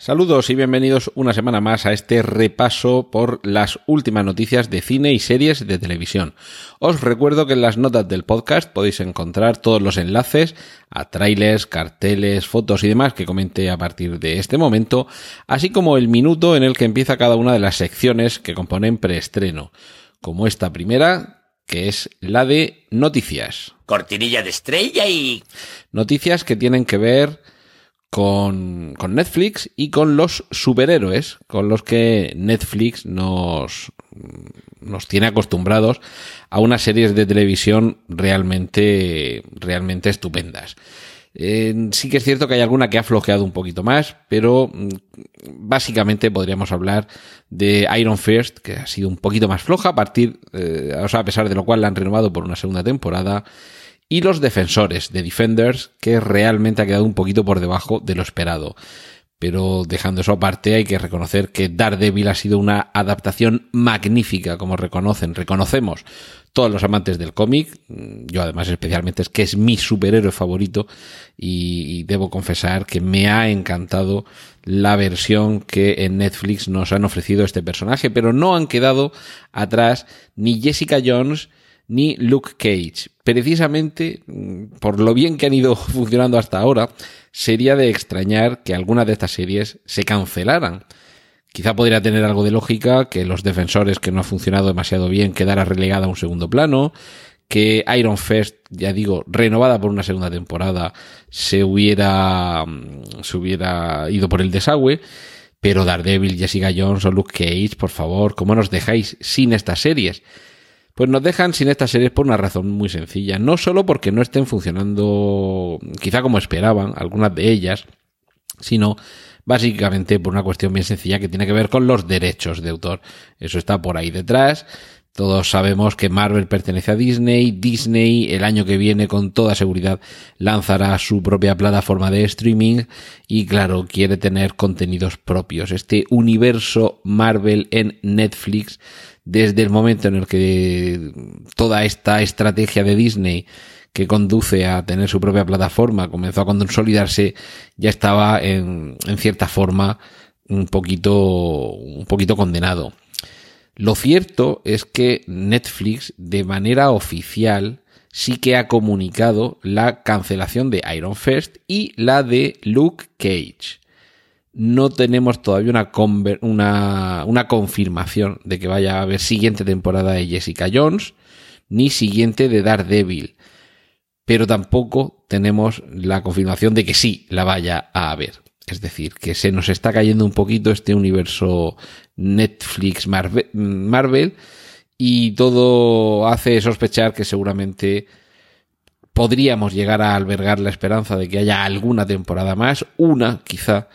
Saludos y bienvenidos una semana más a este repaso por las últimas noticias de cine y series de televisión. Os recuerdo que en las notas del podcast podéis encontrar todos los enlaces a trailers, carteles, fotos y demás que comente a partir de este momento, así como el minuto en el que empieza cada una de las secciones que componen preestreno, como esta primera, que es la de noticias. Cortinilla de estrella y... Noticias que tienen que ver con, con, Netflix y con los superhéroes, con los que Netflix nos, nos tiene acostumbrados a unas series de televisión realmente, realmente estupendas. Eh, sí que es cierto que hay alguna que ha flojeado un poquito más, pero mm, básicamente podríamos hablar de Iron First, que ha sido un poquito más floja a partir, eh, o sea, a pesar de lo cual la han renovado por una segunda temporada y los defensores de Defenders, que realmente ha quedado un poquito por debajo de lo esperado. Pero dejando eso aparte, hay que reconocer que Daredevil ha sido una adaptación magnífica, como reconocen, reconocemos todos los amantes del cómic. Yo además especialmente es que es mi superhéroe favorito y, debo confesar que me ha encantado la versión que en Netflix nos han ofrecido este personaje, pero no han quedado atrás ni Jessica Jones ni Luke Cage. Precisamente mm, por lo bien que han ido funcionando hasta ahora, sería de extrañar que algunas de estas series se cancelaran. Quizá podría tener algo de lógica que los defensores que no ha funcionado demasiado bien quedara relegada a un segundo plano, que Iron Fist, ya digo, renovada por una segunda temporada, se hubiera, mm, se hubiera ido por el desagüe. Pero Daredevil, Jessica Jones o Luke Cage, por favor, ¿cómo nos dejáis sin estas series? Pues nos dejan sin estas series por una razón muy sencilla. No solo porque no estén funcionando quizá como esperaban algunas de ellas, sino básicamente por una cuestión bien sencilla que tiene que ver con los derechos de autor. Eso está por ahí detrás. Todos sabemos que Marvel pertenece a Disney. Disney el año que viene con toda seguridad lanzará su propia plataforma de streaming y claro, quiere tener contenidos propios. Este universo Marvel en Netflix desde el momento en el que toda esta estrategia de Disney que conduce a tener su propia plataforma comenzó a consolidarse, ya estaba en, en cierta forma un poquito, un poquito condenado. Lo cierto es que Netflix, de manera oficial, sí que ha comunicado la cancelación de Iron Fist y la de Luke Cage no tenemos todavía una, una, confirmación de que vaya a haber siguiente temporada de Jessica Jones, ni siguiente de Daredevil. Pero tampoco tenemos la confirmación de que sí la vaya a haber. Es decir, que se nos está cayendo un poquito este universo Netflix Marvel y todo hace sospechar que seguramente podríamos llegar a albergar la esperanza de que haya alguna temporada más, una quizá,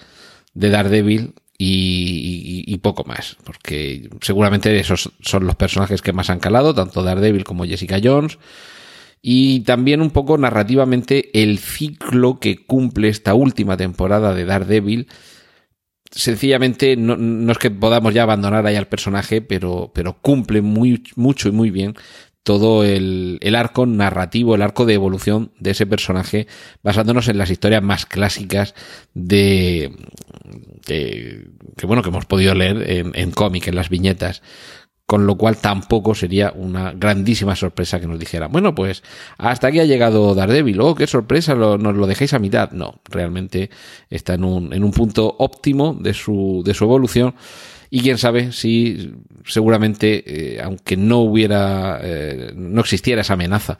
de Daredevil y, y, poco más, porque seguramente esos son los personajes que más han calado, tanto Daredevil como Jessica Jones, y también un poco narrativamente el ciclo que cumple esta última temporada de Daredevil. Sencillamente no, no es que podamos ya abandonar ahí al personaje, pero, pero cumple muy, mucho y muy bien todo el, el, arco narrativo, el arco de evolución de ese personaje, basándonos en las historias más clásicas de, que bueno, que hemos podido leer en, en cómic, en las viñetas. Con lo cual tampoco sería una grandísima sorpresa que nos dijeran, bueno, pues hasta aquí ha llegado Daredevil, oh, qué sorpresa, lo, nos lo dejáis a mitad. No, realmente está en un, en un punto óptimo de su, de su evolución y quién sabe si seguramente, eh, aunque no hubiera, eh, no existiera esa amenaza,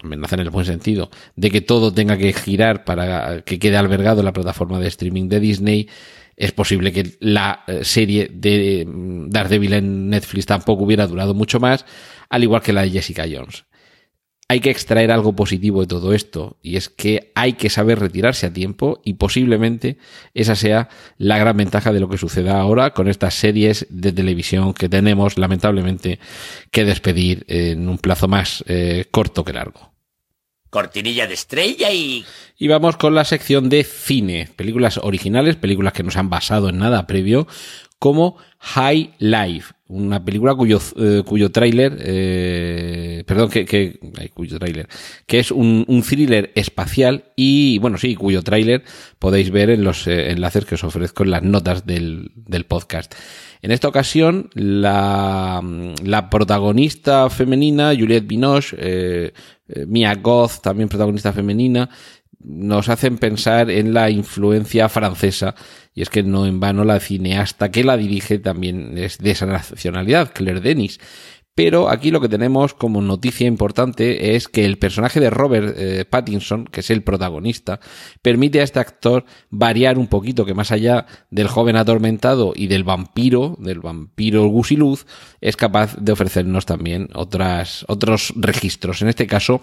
amenaza en el buen sentido, de que todo tenga que girar para que quede albergado en la plataforma de streaming de Disney, es posible que la eh, serie de Daredevil en Netflix tampoco hubiera durado mucho más, al igual que la de Jessica Jones hay que extraer algo positivo de todo esto, y es que hay que saber retirarse a tiempo y posiblemente esa sea la gran ventaja de lo que suceda ahora con estas series de televisión que tenemos lamentablemente que despedir en un plazo más eh, corto que largo. cortinilla de estrella y... Y vamos con la sección de cine, películas originales, películas que no se han basado en nada previo, como High Life, una película cuyo, eh, cuyo tráiler, eh, perdón, que, que, cuyo tráiler, que es un, un, thriller espacial y, bueno, sí, cuyo tráiler podéis ver en los eh, enlaces que os ofrezco en las notas del, del podcast. En esta ocasión, la, la protagonista femenina, Juliette Binoche, eh, Mia Goth, también protagonista femenina, nos hacen pensar en la influencia francesa y es que no en vano la cineasta que la dirige también es de esa nacionalidad, Claire Denis. Pero aquí lo que tenemos como noticia importante es que el personaje de Robert eh, Pattinson, que es el protagonista, permite a este actor variar un poquito, que más allá del joven atormentado y del vampiro, del vampiro gusiluz, es capaz de ofrecernos también otras, otros registros. En este caso,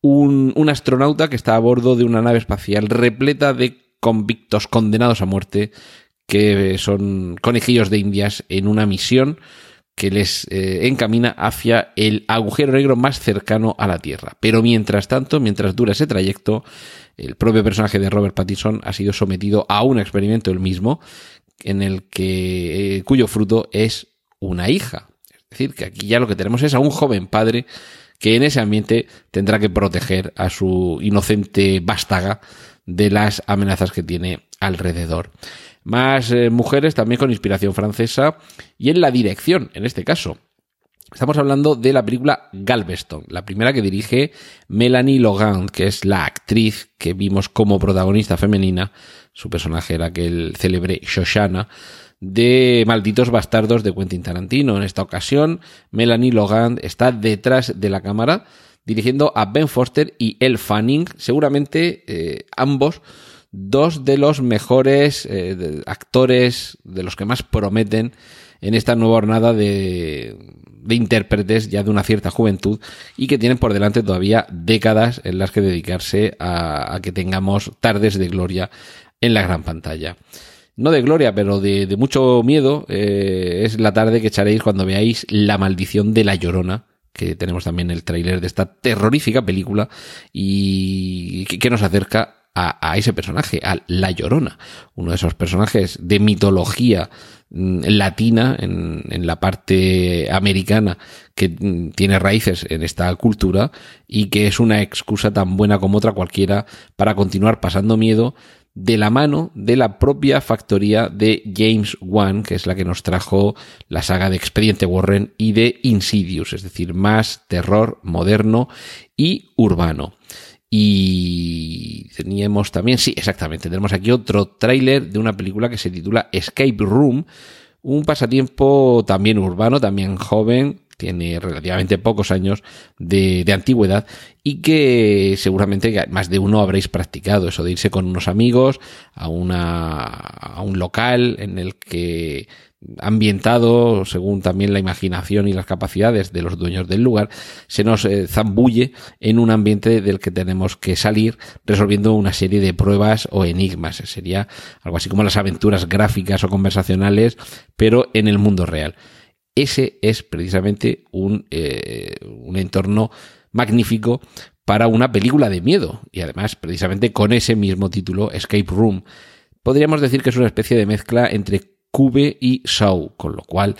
un, astronauta que está a bordo de una nave espacial repleta de convictos condenados a muerte que son conejillos de indias en una misión que les eh, encamina hacia el agujero negro más cercano a la Tierra. Pero mientras tanto, mientras dura ese trayecto, el propio personaje de Robert Pattinson ha sido sometido a un experimento el mismo, en el que eh, cuyo fruto es una hija. Es decir, que aquí ya lo que tenemos es a un joven padre que en ese ambiente tendrá que proteger a su inocente vástaga de las amenazas que tiene alrededor. Más eh, mujeres también con inspiración francesa y en la dirección, en este caso. Estamos hablando de la película Galveston, la primera que dirige Melanie Logan, que es la actriz que vimos como protagonista femenina. Su personaje era aquel célebre Shoshana de Malditos Bastardos de Quentin Tarantino. En esta ocasión, Melanie Logan está detrás de la cámara dirigiendo a Ben Foster y Elle Fanning, seguramente eh, ambos dos de los mejores eh, actores, de los que más prometen en esta nueva jornada de, de intérpretes ya de una cierta juventud y que tienen por delante todavía décadas en las que dedicarse a que tengamos tardes de gloria en la gran pantalla no de gloria, pero de, mucho miedo, eh, es la tarde que echaréis cuando veáis La maldición de la llorona, que tenemos también el tráiler de esta terrorífica película y que, que nos acerca a, a, ese personaje, a La Llorona, uno de esos personajes de mitología mm, latina en, en, la parte americana que mm, tiene raíces en esta cultura y que es una excusa tan buena como otra cualquiera para continuar pasando miedo de la mano de la propia factoría de James Wan, que es la que nos trajo la saga de Expediente Warren y de Insidious, es decir, más terror moderno y urbano. Y teníamos también, sí, exactamente, tenemos aquí otro tráiler de una película que se titula Escape Room, un pasatiempo también urbano, también joven, tiene relativamente pocos años de, de, antigüedad y que seguramente más de uno habréis practicado, eso de irse con unos amigos a, una, a un local en el que ambientado según también la imaginación y las capacidades de los dueños del lugar, se nos eh, zambulle en un ambiente del que tenemos que salir resolviendo una serie de pruebas o enigmas. Sería algo así como las aventuras gráficas o conversacionales, pero en el mundo real ese es precisamente un, eh, un entorno magnífico para una película de miedo y además precisamente con ese mismo título Escape Room. Podríamos decir que es una especie de mezcla entre Cube y Saw, con lo cual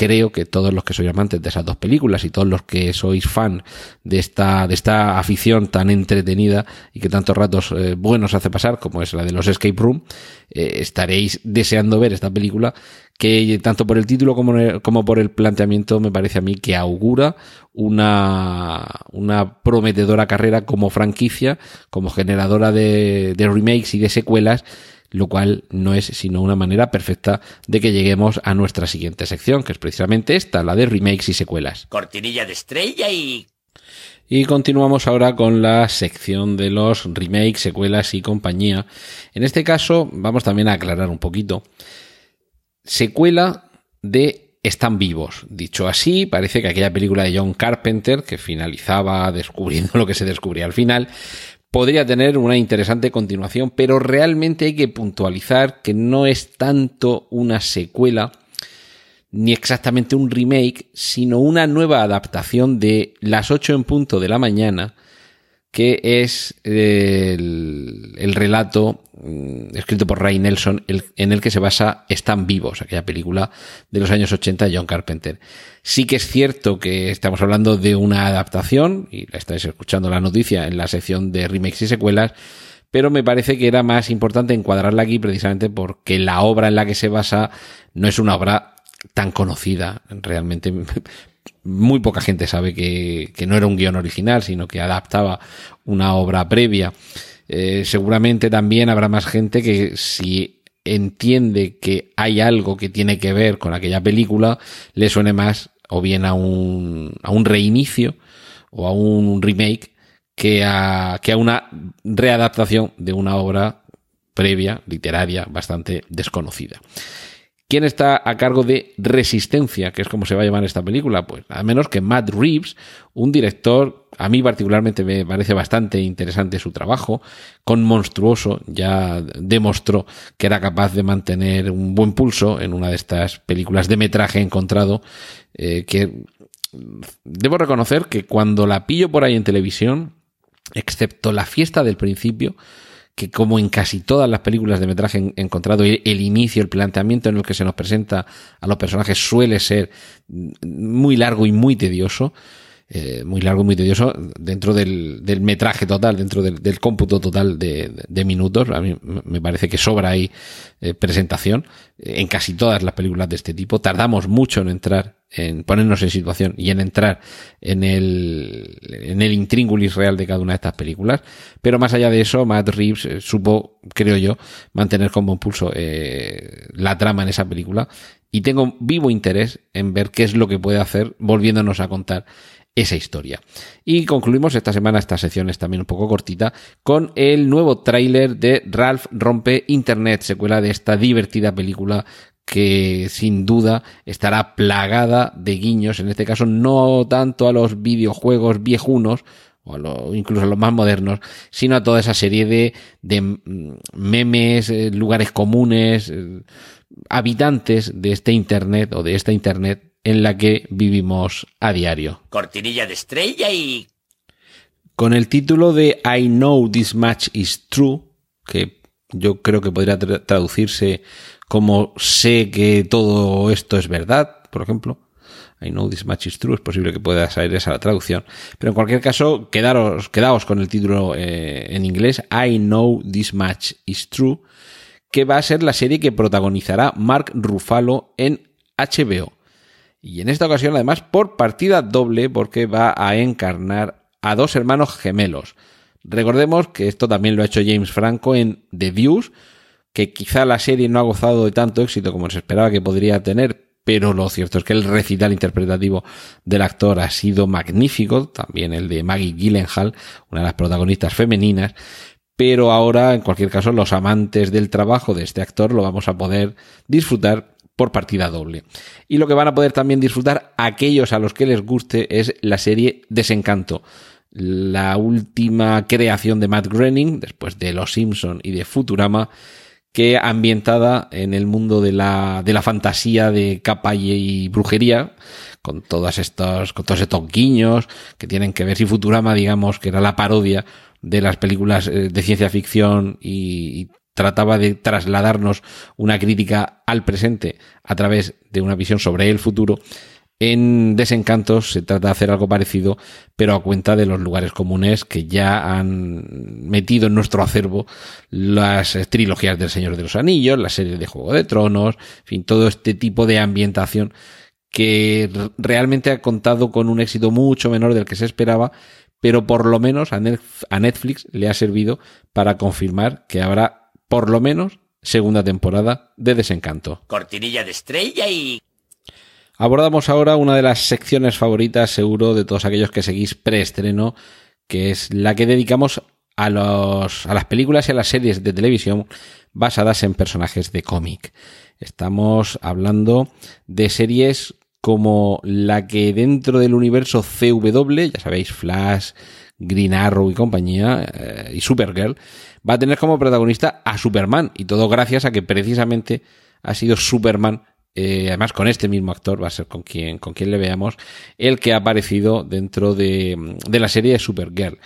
creo que todos los que sois amantes de esas dos películas y todos los que sois fan de esta, de esta afición tan entretenida y que tantos ratos eh, buenos hace pasar, como es la de los Escape Room, eh, estaréis deseando ver esta película que tanto por el título como, como por el planteamiento me parece a mí que augura una, una prometedora carrera como franquicia, como generadora de, de remakes y de secuelas lo cual no es sino una manera perfecta de que lleguemos a nuestra siguiente sección, que es precisamente esta, la de remakes y secuelas. Cortinilla de estrella y... Y continuamos ahora con la sección de los remakes, secuelas y compañía. En este caso vamos también a aclarar un poquito. Secuela de están vivos. Dicho así, parece que aquella película de John Carpenter, que finalizaba descubriendo lo que se descubría al final, podría tener una interesante continuación, pero realmente hay que puntualizar que no es tanto una secuela ni exactamente un remake, sino una nueva adaptación de Las 8 en punto de la mañana que es el, el relato mm, escrito por Ray Nelson el- en el que se basa Están vivos, aquella película de los años 80 de John Carpenter. Sí que es cierto que estamos hablando de una adaptación, y la estáis escuchando la noticia en la sección de remakes y secuelas, pero me parece que era más importante encuadrarla aquí precisamente porque la obra en la que se basa no es una obra tan conocida. Realmente muy poca gente sabe que, no era un guion original, sino que adaptaba una obra previa. Eh, seguramente también habrá más gente que si entiende que hay algo que tiene que ver con aquella película, le suene más o bien a un, a un reinicio o a un remake que a, que a una readaptación de una obra previa, literaria, bastante desconocida. ¿Quién está a cargo de Resistencia, que es como se va a llamar esta película? Pues a menos que Matt Reeves, un director, a mí particularmente me parece bastante interesante su trabajo, con Monstruoso ya demostró que era capaz de mantener un buen pulso en una de estas películas de metraje encontrado, eh, que debo reconocer que cuando la pillo por ahí en televisión, excepto la fiesta del principio, que como en casi todas las películas de metraje en- encontrado, el, inicio, el planteamiento en el que se nos presenta a los personajes suele ser muy largo y muy tedioso. eh, muy largo y muy tedioso dentro del, metraje total, dentro del, cómputo total de, minutos. A mí me parece que sobra ahí eh, presentación. En casi todas las películas de este tipo tardamos mucho en entrar, en ponernos en situación y en entrar en el, en el intríngulis real de cada una de estas películas. Pero más allá de eso, Matt Reeves eh, supo, creo yo, mantener con buen pulso eh, la trama en esa película. Y tengo vivo interés en ver qué es lo que puede hacer volviéndonos a contar esa historia. Y concluimos esta semana, esta sección es también un poco cortita, con el nuevo tráiler de Ralph Rompe Internet, secuela de esta divertida película que sin duda estará plagada de guiños, en este caso no tanto a los videojuegos viejunos, o a lo- incluso a los más modernos, sino a toda esa serie de, de mm, memes, eh, lugares comunes, eh, habitantes de este Internet o de esta Internet en la que vivimos a diario. Cortinilla de estrella y... Con el título de I Know This Match Is True, que yo creo que podría tra- traducirse como sé que todo esto es verdad, por ejemplo. I know this match is true, es posible que pueda salir esa la traducción. Pero en cualquier caso, quedaros, quedaos con el título eh, en inglés, I know this match is true, que va a ser la serie que protagonizará Mark Ruffalo en HBO. Y en esta ocasión, además, por partida doble, porque va a encarnar a dos hermanos gemelos. Recordemos que esto también lo ha hecho James Franco en The Views, que quizá la serie no ha gozado de tanto éxito como se esperaba que podría tener, pero lo cierto es que el recital interpretativo del actor ha sido magnífico, también el de Maggie Gyllenhaal, una de las protagonistas femeninas, pero ahora, en cualquier caso, los amantes del trabajo de este actor lo vamos a poder disfrutar por partida doble. Y lo que van a poder también disfrutar aquellos a los que les guste es la serie Desencanto, la última creación de Matt Groening, después de Los Simpson y de Futurama, que ambientada en el mundo de la, de la fantasía de capa y, brujería, con todos estos, con todos estos guiños que tienen que ver si Futurama, digamos, que era la parodia de las películas eh, de ciencia ficción y trataba de trasladarnos una crítica al presente a través de una visión sobre el futuro. En Desencantos se trata de hacer algo parecido, pero a cuenta de los lugares comunes que ya han metido en nuestro acervo las trilogías del Señor de los Anillos, las series de Juego de Tronos, en fin, todo este tipo de ambientación que realmente ha contado con un éxito mucho menor del que se esperaba, pero por lo menos a Netflix le ha servido para confirmar que habrá por lo menos segunda temporada de Desencanto. Cortinilla de estrella y... Abordamos ahora una de las secciones favoritas, seguro, de todos aquellos que seguís preestreno, que es la que dedicamos a, los, a las películas y a las series de televisión basadas en personajes de cómic. Estamos hablando de series como la que dentro del universo CW, ya sabéis, Flash, Green Arrow y compañía, eh, y Supergirl, va a tener como protagonista a Superman. Y todo gracias a que precisamente ha sido Superman eh, además con este mismo actor va a ser con quien, con quien le veamos, el que ha aparecido dentro de, de la serie de Supergirl.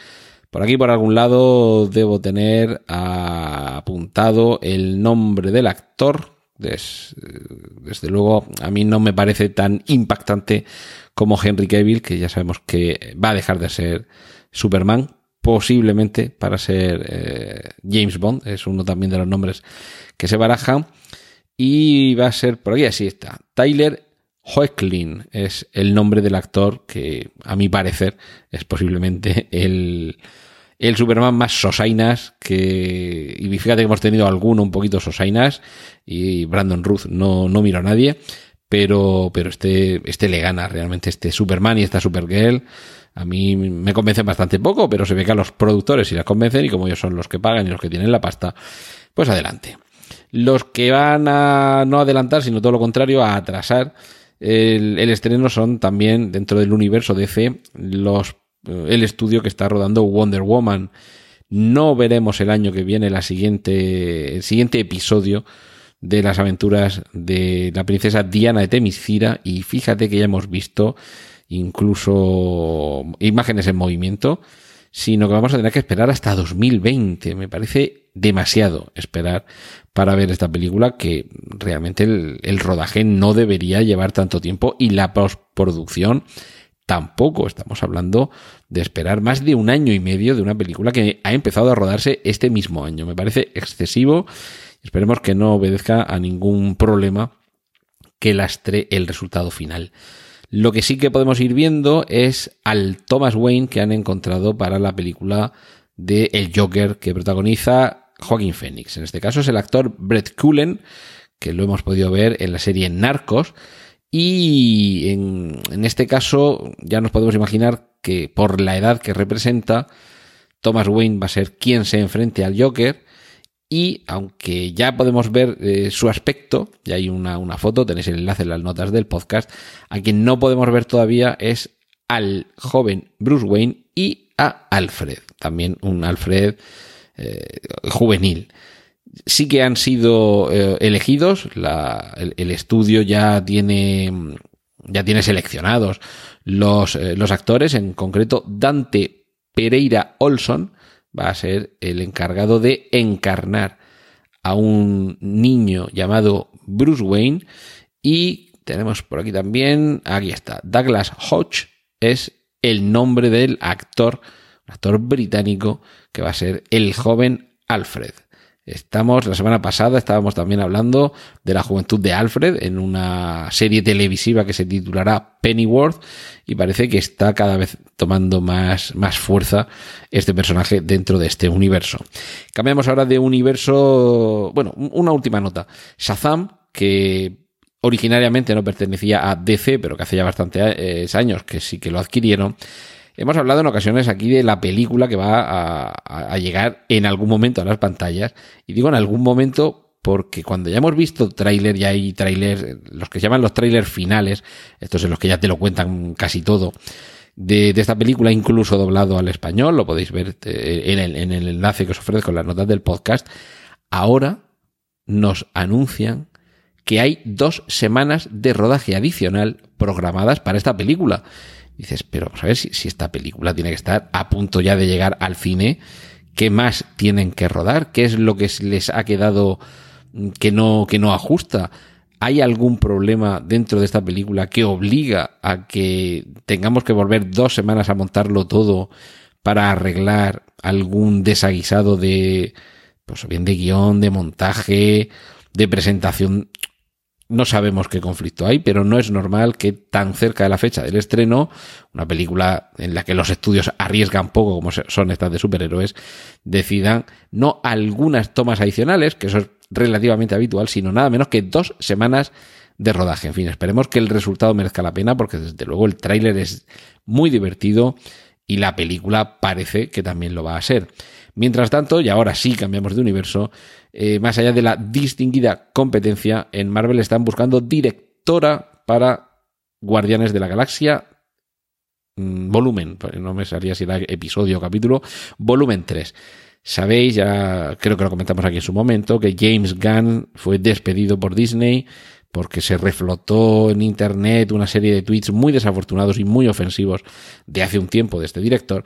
Por aquí, por algún lado, debo tener apuntado el nombre del actor. desde luego, a mí no me parece tan impactante como Henry Cavill, que ya sabemos que va a dejar de ser Superman, posiblemente para ser eh, James Bond, es uno también de los nombres que se barajan. Y va a ser, por aquí así está, Tyler Hoechlin es el nombre del actor que, a mi parecer, es posiblemente el, el Superman más sosainas que... Y fíjate que hemos tenido alguno un poquito sosainas y Brandon Ruth no, no miro a nadie, pero, pero este, este le gana realmente, este Superman y esta Supergirl. A mí me convencen bastante poco, pero se ve que a los productores sí las convencen y como ellos son los que pagan y los que tienen la pasta, pues adelante. Los que van a no adelantar, sino todo lo contrario, a atrasar el, estreno son también dentro del universo DC los el estudio que está rodando Wonder Woman. No veremos el año que viene la siguiente, el siguiente episodio de las aventuras de la princesa Diana de Temiscira y fíjate que ya hemos visto incluso imágenes en movimiento, sino que vamos a tener que esperar hasta 2020. Me parece demasiado esperar para ver esta película que realmente el, rodaje no debería llevar tanto tiempo y la postproducción tampoco. Estamos hablando de esperar más de un año y medio de una película que ha empezado a rodarse este mismo año. Me parece excesivo Esperemos que no obedezca a ningún problema que lastre el resultado final. Lo que sí que podemos ir viendo es al Thomas Wayne que han encontrado para la película de El Joker que protagoniza Joaquín Phoenix. En este caso es el actor Brett Cullen, que lo hemos podido ver en la serie Narcos. Y en, en este caso ya nos podemos imaginar que por la edad que representa, Thomas Wayne va a ser quien se enfrente al Joker y aunque ya podemos ver eh, su aspecto, ya hay una, una, foto, tenéis el enlace en las notas del podcast, a quien no podemos ver todavía es al joven Bruce Wayne y a Alfred, también un Alfred eh, juvenil. Sí que han sido eh, elegidos, la, el, el, estudio ya tiene, ya tiene seleccionados los, los actores, en concreto Dante Pereira Olson, va a ser el encargado de encarnar a un niño llamado Bruce Wayne y tenemos por aquí también, aquí está, Douglas Hodge es el nombre del actor, un actor británico que va a ser el joven Alfred. Estamos, la semana pasada estábamos también hablando de la juventud de Alfred en una serie televisiva que se titulará Pennyworth y parece que está cada vez tomando más, más fuerza este personaje dentro de este universo. Cambiamos ahora de universo, bueno, una última nota. Shazam, que originariamente no pertenecía a DC, pero que hace ya bastantes años que sí que lo adquirieron, Hemos hablado en ocasiones aquí de la película que va a, llegar en algún momento a las pantallas. Y digo en algún momento porque cuando ya hemos visto tráiler, ya hay tráiler, los que se llaman los tráilers finales, estos en los que ya te lo cuentan casi todo, de, de, esta película, incluso doblado al español, lo podéis ver eh, en el, en el enlace que os ofrezco en las notas del podcast. Ahora nos anuncian que hay dos semanas de rodaje adicional programadas para esta película. Dices, pero vamos a ver si, esta película tiene que estar a punto ya de llegar al cine. ¿Qué más tienen que rodar? ¿Qué es lo que les ha quedado que no, que no ajusta? ¿Hay algún problema dentro de esta película que obliga a que tengamos que volver dos semanas a montarlo todo para arreglar algún desaguisado de, pues bien de guion, de montaje, de presentación? No sabemos qué conflicto hay, pero no es normal que tan cerca de la fecha del estreno, una película en la que los estudios arriesgan poco, como son estas de superhéroes, decidan no algunas tomas adicionales, que eso es relativamente habitual, sino nada menos que dos semanas de rodaje. En fin, esperemos que el resultado merezca la pena, porque desde luego el tráiler es muy divertido y la película parece que también lo va a ser. Mientras tanto, y ahora sí cambiamos de universo, eh, más allá de la distinguida competencia, en Marvel están buscando directora para Guardianes de la Galaxia mmm, volumen, no me sabría si era episodio o capítulo, volumen 3. Sabéis, ya creo que lo comentamos aquí en su momento, que James Gunn fue despedido por Disney porque se reflotó en internet una serie de tweets muy desafortunados y muy ofensivos de hace un tiempo de este director,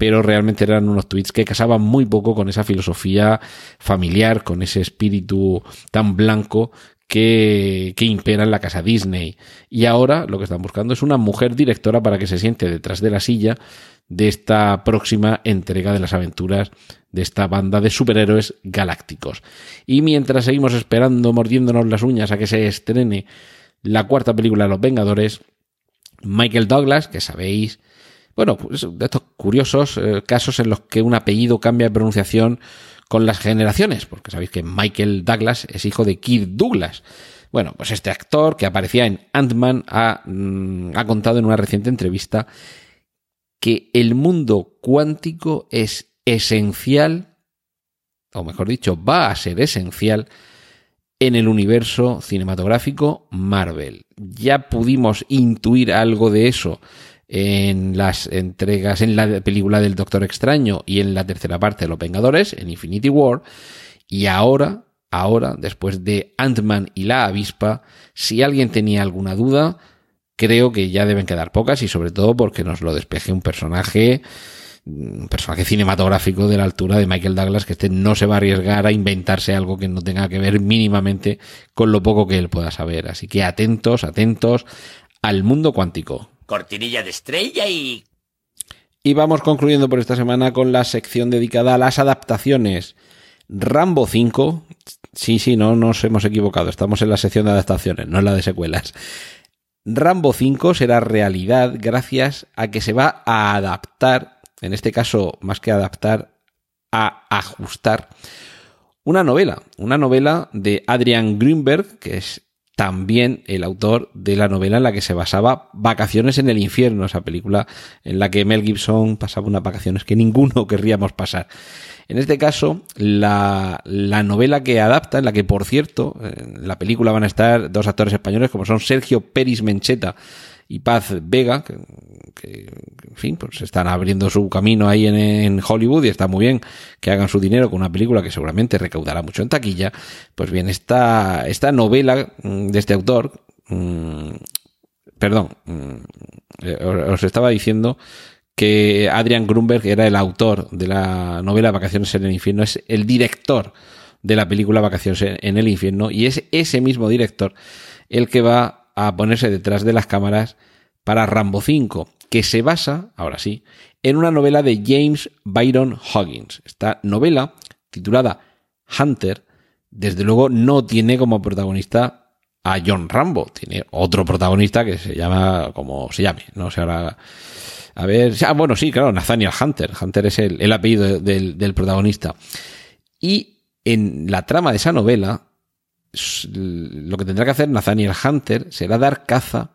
pero realmente eran unos tweets que casaban muy poco con esa filosofía familiar, con ese espíritu tan blanco que, que, impera en la casa Disney. Y ahora lo que están buscando es una mujer directora para que se siente detrás de la silla de esta próxima entrega de las aventuras de esta banda de superhéroes galácticos. Y mientras seguimos esperando, mordiéndonos las uñas a que se estrene la cuarta película de Los Vengadores, Michael Douglas, que sabéis, bueno, pues de estos curiosos eh, casos en los que un apellido cambia de pronunciación con las generaciones, porque sabéis que Michael Douglas es hijo de Kirk Douglas. Bueno, pues este actor que aparecía en Ant-Man ha, mm, ha contado en una reciente entrevista que el mundo cuántico es esencial, o mejor dicho, va a ser esencial en el universo cinematográfico Marvel. Ya pudimos intuir algo de eso en las entregas, en la película del Doctor Extraño y en la tercera parte de Los Vengadores, en Infinity War, y ahora, ahora, después de Ant-Man y la avispa, si alguien tenía alguna duda, creo que ya deben quedar pocas y sobre todo porque nos lo despeje un personaje un personaje cinematográfico de la altura de Michael Douglas que este no se va a arriesgar a inventarse algo que no tenga que ver mínimamente con lo poco que él pueda saber. Así que atentos, atentos al mundo cuántico. Cortinilla de estrella y... Y vamos concluyendo por esta semana con la sección dedicada a las adaptaciones. Rambo 5, sí, sí, no nos hemos equivocado, estamos en la sección de adaptaciones, no en la de secuelas. Rambo 5 será realidad gracias a que se va a adaptar, en este caso más que adaptar, a ajustar una novela, una novela de Adrian Greenberg, que es también el autor de la novela en la que se basaba Vacaciones en el infierno, esa película en la que Mel Gibson pasaba unas vacaciones que ninguno querríamos pasar. En este caso, la, la, novela que adapta, en la que, por cierto, en la película van a estar dos actores españoles como son Sergio Peris Mencheta y Paz Vega, que, en fin, pues están abriendo su camino ahí en, Hollywood y está muy bien que hagan su dinero con una película que seguramente recaudará mucho en taquilla. Pues bien, esta, esta novela de este autor, mmm, perdón, mmm, os estaba diciendo que Adrian Grunberg era el autor de la novela Vacaciones en el infierno, es el director de la película Vacaciones en el infierno y es ese mismo director el que va a ponerse detrás de las cámaras para Rambo 5, que se basa, ahora sí, en una novela de James Byron Hoggins. Esta novela, titulada Hunter, desde luego no tiene como protagonista a John Rambo, tiene otro protagonista que se llama como se llame, no sé ahora a ver, ah, bueno, sí, claro, Nathaniel Hunter. Hunter es el, el apellido del, del, protagonista. Y en la trama de esa novela, lo que tendrá que hacer Nathaniel Hunter será dar caza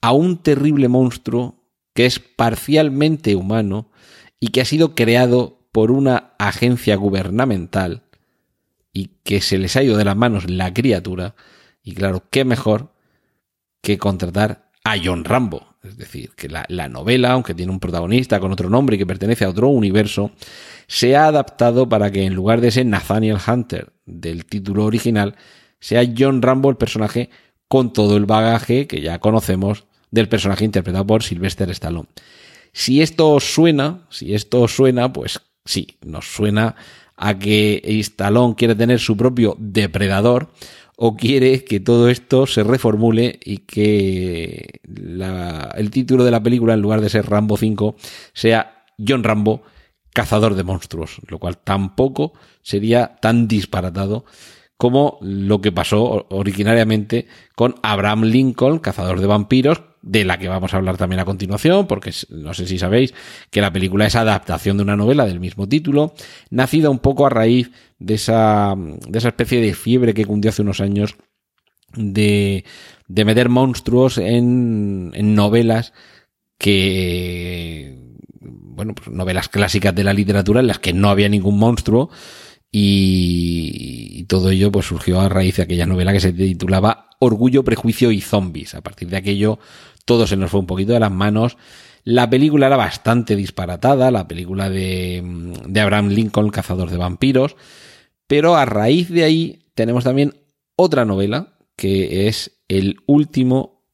a un terrible monstruo que es parcialmente humano y que ha sido creado por una agencia gubernamental y que se les ha ido de las manos la criatura. Y claro, qué mejor que contratar a John Rambo. Es decir, que la, la, novela, aunque tiene un protagonista con otro nombre y que pertenece a otro universo, se ha adaptado para que en lugar de ese Nathaniel Hunter del título original, sea John Rambo el personaje con todo el bagaje que ya conocemos del personaje interpretado por Sylvester Stallone. Si esto os suena, si esto os suena, pues sí, nos suena a que Stallone quiere tener su propio depredador o quiere que todo esto se reformule y que el título de la película, en lugar de ser Rambo 5, sea John Rambo, cazador de monstruos, lo cual tampoco sería tan disparatado como lo que pasó originariamente con Abraham Lincoln, cazador de vampiros, de la que vamos a hablar también a continuación, porque no sé si sabéis que la película es adaptación de una novela del mismo título, nacida un poco a raíz de esa, de esa especie de fiebre que cundió hace unos años de, de meter monstruos en, en novelas que, bueno, pues novelas clásicas de la literatura en las que no había ningún monstruo y, todo ello pues surgió a raíz de aquella novela que se titulaba Orgullo, Prejuicio y Zombies. A partir de aquello todo se nos fue un poquito de las manos. La película era bastante disparatada, la película de, de Abraham Lincoln, Cazador de Vampiros, pero a raíz de ahí tenemos también otra novela que es El último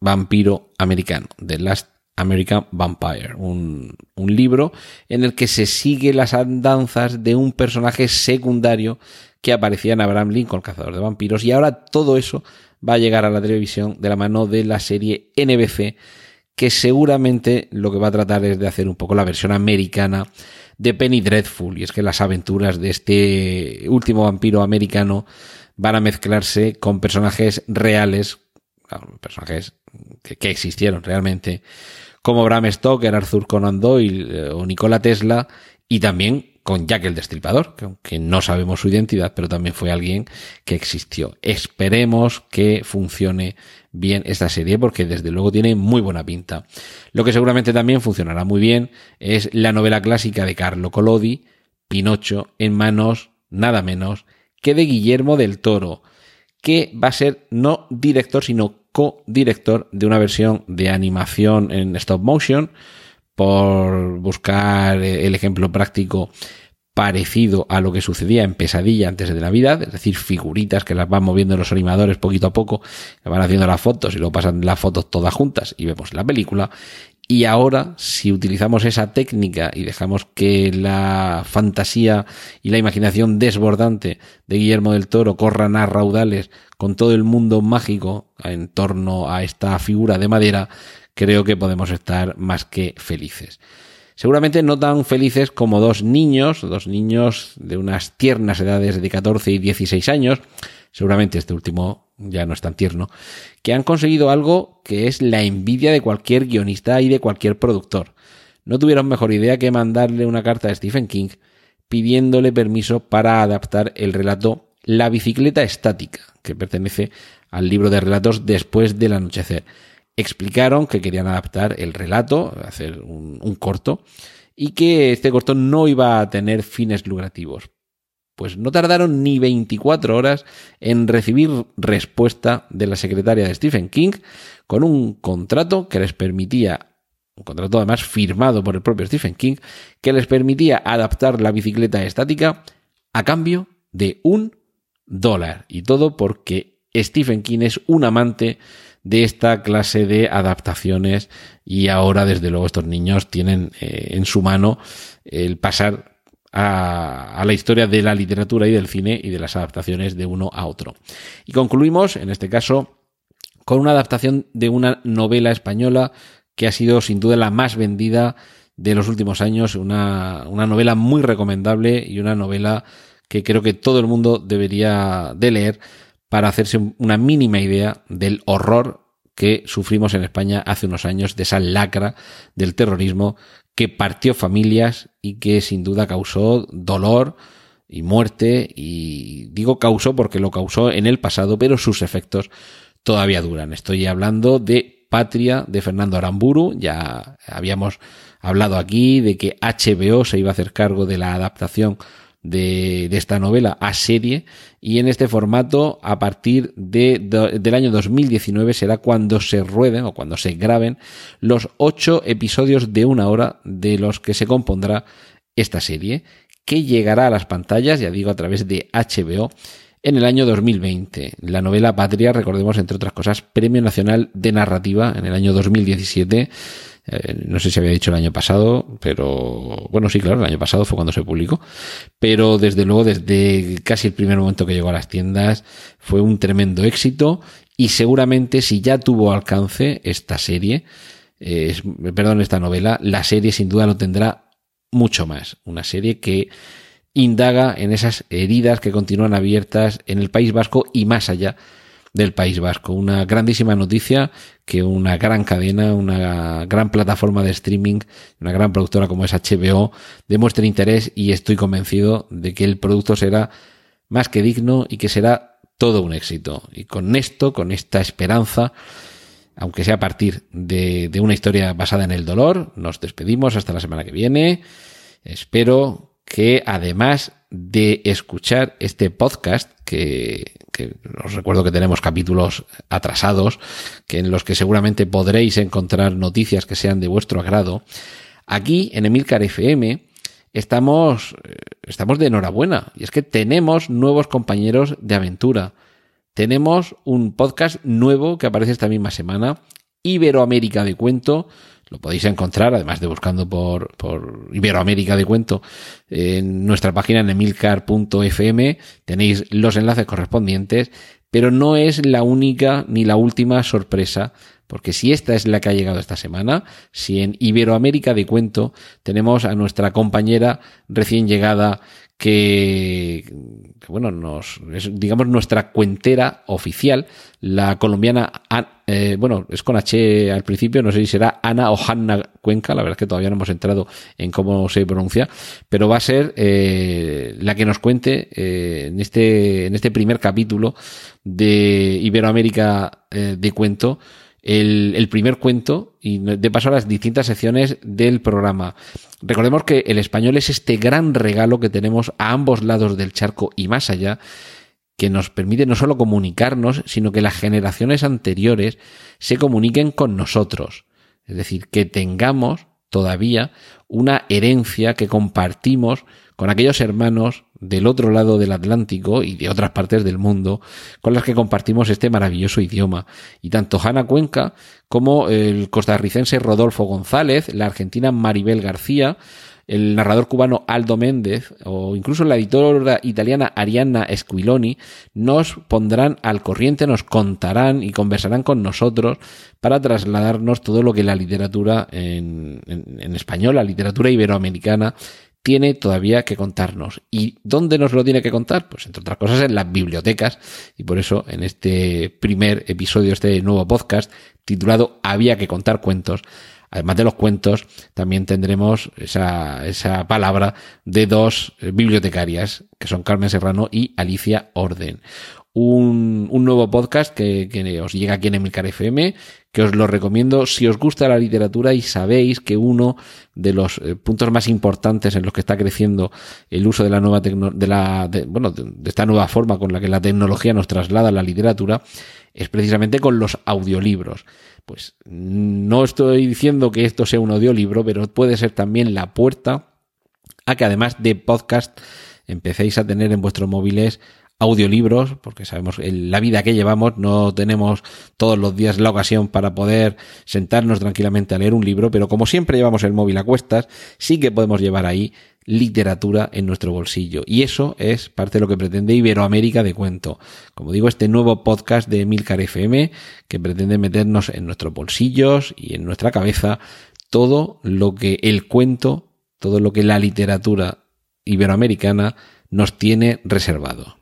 vampiro americano, The Last American Vampire, un, un, libro en el que se sigue las andanzas de un personaje secundario que aparecía en Abraham Lincoln, cazador de vampiros, y ahora todo eso va a llegar a la televisión de la mano de la serie NBC, que seguramente lo que va a tratar es de hacer un poco la versión americana de Penny Dreadful, y es que las aventuras de este último vampiro americano van a mezclarse con personajes reales, personajes que, que existieron realmente, como Bram Stoker, Arthur Conan Doyle eh, o Nikola Tesla, y también con Jack el Destripador, que aunque no sabemos su identidad, pero también fue alguien que existió. Esperemos que funcione bien esta serie porque desde luego tiene muy buena pinta. Lo que seguramente también funcionará muy bien es la novela clásica de Carlo Collodi, Pinocho, en manos nada menos que de Guillermo del Toro, que va a ser no director, sino co-director de una versión de animación en stop motion, por buscar el ejemplo práctico parecido a lo que sucedía en Pesadilla antes de Navidad, es decir, figuritas que las van moviendo los animadores poquito a poco, que van haciendo las fotos y luego pasan las fotos todas juntas y vemos la película. Y ahora, si utilizamos esa técnica y dejamos que la fantasía y la imaginación desbordante de Guillermo del Toro corran a raudales con todo el mundo mágico en torno a esta figura de madera, creo que podemos estar más que felices. Seguramente no tan felices como dos niños, dos niños de unas tiernas edades de 14 y 16 años, seguramente este último ya no es tan tierno, que han conseguido algo que es la envidia de cualquier guionista y de cualquier productor. No tuvieron mejor idea que mandarle una carta a Stephen King pidiéndole permiso para adaptar el relato La bicicleta estática, que pertenece al libro de relatos Después del anochecer explicaron que querían adaptar el relato, hacer un, corto, y que este corto no iba a tener fines lucrativos. Pues no tardaron ni 24 horas en recibir respuesta de la secretaria de Stephen King con un contrato que les permitía, un contrato además firmado por el propio Stephen King, que les permitía adaptar la bicicleta estática a cambio de un dólar. Y todo porque Stephen King es un amante de esta clase de adaptaciones y ahora desde luego estos niños tienen eh, en su mano el pasar a, la historia de la literatura y del cine y de las adaptaciones de uno a otro. Y concluimos, en este caso, con una adaptación de una novela española que ha sido sin duda la más vendida de los últimos años, una, una novela muy recomendable y una novela que creo que todo el mundo debería de leer para hacerse una mínima idea del horror que sufrimos en España hace unos años, de esa lacra del terrorismo que partió familias y que sin duda causó dolor y muerte, y digo causó porque lo causó en el pasado, pero sus efectos todavía duran. Estoy hablando de Patria de Fernando Aramburu, ya habíamos hablado aquí de que HBO se iba a hacer cargo de la adaptación de, de, esta novela a serie y en este formato a partir de, del año 2019 será cuando se rueden o cuando se graben los ocho episodios de una hora de los que se compondrá esta serie que llegará a las pantallas, ya digo, a través de HBO en el año 2020. La novela Patria, recordemos, entre otras cosas, Premio Nacional de Narrativa en el año 2017 eh, no sé si había dicho el año pasado, pero bueno, sí, claro, el año pasado fue cuando se publicó. Pero desde luego, desde casi el primer momento que llegó a las tiendas, fue un tremendo éxito. Y seguramente, si ya tuvo alcance esta serie, eh, perdón, esta novela, la serie sin duda lo tendrá mucho más. Una serie que indaga en esas heridas que continúan abiertas en el País Vasco y más allá del País Vasco. Una grandísima noticia que una gran cadena, una gran plataforma de streaming, una gran productora como es HBO, demuestre interés y estoy convencido de que el producto será más que digno y que será todo un éxito. Y con esto, con esta esperanza, aunque sea a partir de, de una historia basada en el dolor, nos despedimos hasta la semana que viene. Espero que además de escuchar este podcast, que, que, os recuerdo que tenemos capítulos atrasados, que en los que seguramente podréis encontrar noticias que sean de vuestro agrado, aquí en Emilcar FM estamos, eh, estamos de enhorabuena. Y es que tenemos nuevos compañeros de aventura. Tenemos un podcast nuevo que aparece esta misma semana, Iberoamérica de Cuento, lo podéis encontrar, además de buscando por, Iberoamérica de Cuento, en nuestra página en emilcar.fm tenéis los enlaces correspondientes, pero no es la única ni la última sorpresa porque si esta es la que ha llegado esta semana, si en Iberoamérica de Cuento tenemos a nuestra compañera recién llegada que, bueno, nos, es, digamos, nuestra cuentera oficial, la colombiana, eh, bueno, es con H al principio, no sé si será Ana o Hanna Cuenca, la verdad es que todavía no hemos entrado en cómo se pronuncia, pero va a ser eh, la que nos cuente eh, en, este, en este primer capítulo de Iberoamérica de Cuento, el, el, primer cuento y de paso a las distintas secciones del programa. Recordemos que el español es este gran regalo que tenemos a ambos lados del charco y más allá, que nos permite no solo comunicarnos, sino que las generaciones anteriores se comuniquen con nosotros. Es decir, que tengamos todavía una herencia que compartimos con aquellos hermanos del otro lado del Atlántico y de otras partes del mundo con las que compartimos este maravilloso idioma. Y tanto Hanna Cuenca como el costarricense Rodolfo González, la argentina Maribel García, el narrador cubano Aldo Méndez o incluso la editora italiana Arianna Squiloni nos pondrán al corriente, nos contarán y conversarán con nosotros para trasladarnos todo lo que la literatura en, en, español, la literatura iberoamericana, tiene todavía que contarnos. ¿Y dónde nos lo tiene que contar? Pues entre otras cosas en las bibliotecas. Y por eso en este primer episodio, este nuevo podcast titulado Había que contar cuentos, además de los cuentos, también tendremos esa, esa palabra de dos bibliotecarias, que son Carmen Serrano y Alicia Orden. Un, un nuevo podcast que, que, os llega aquí en Emilcar FM, que os lo recomiendo. Si os gusta la literatura y sabéis que uno de los eh, puntos más importantes en los que está creciendo el uso de la nueva de la de, bueno de, de, esta nueva forma con la que la tecnología nos traslada la literatura es precisamente con los audiolibros. Pues no estoy diciendo que esto sea un audiolibro, pero puede ser también la puerta a que además de podcast empecéis a tener en vuestros móviles audiolibros, porque sabemos la vida que llevamos no tenemos todos los días la ocasión para poder sentarnos tranquilamente a leer un libro, pero como siempre llevamos el móvil a cuestas, sí que podemos llevar ahí literatura en nuestro bolsillo. Y eso es parte de lo que pretende Iberoamérica de Cuento. Como digo, este nuevo podcast de Milcar FM que pretende meternos en nuestros bolsillos y en nuestra cabeza todo lo que el cuento, todo lo que la literatura iberoamericana nos tiene reservado.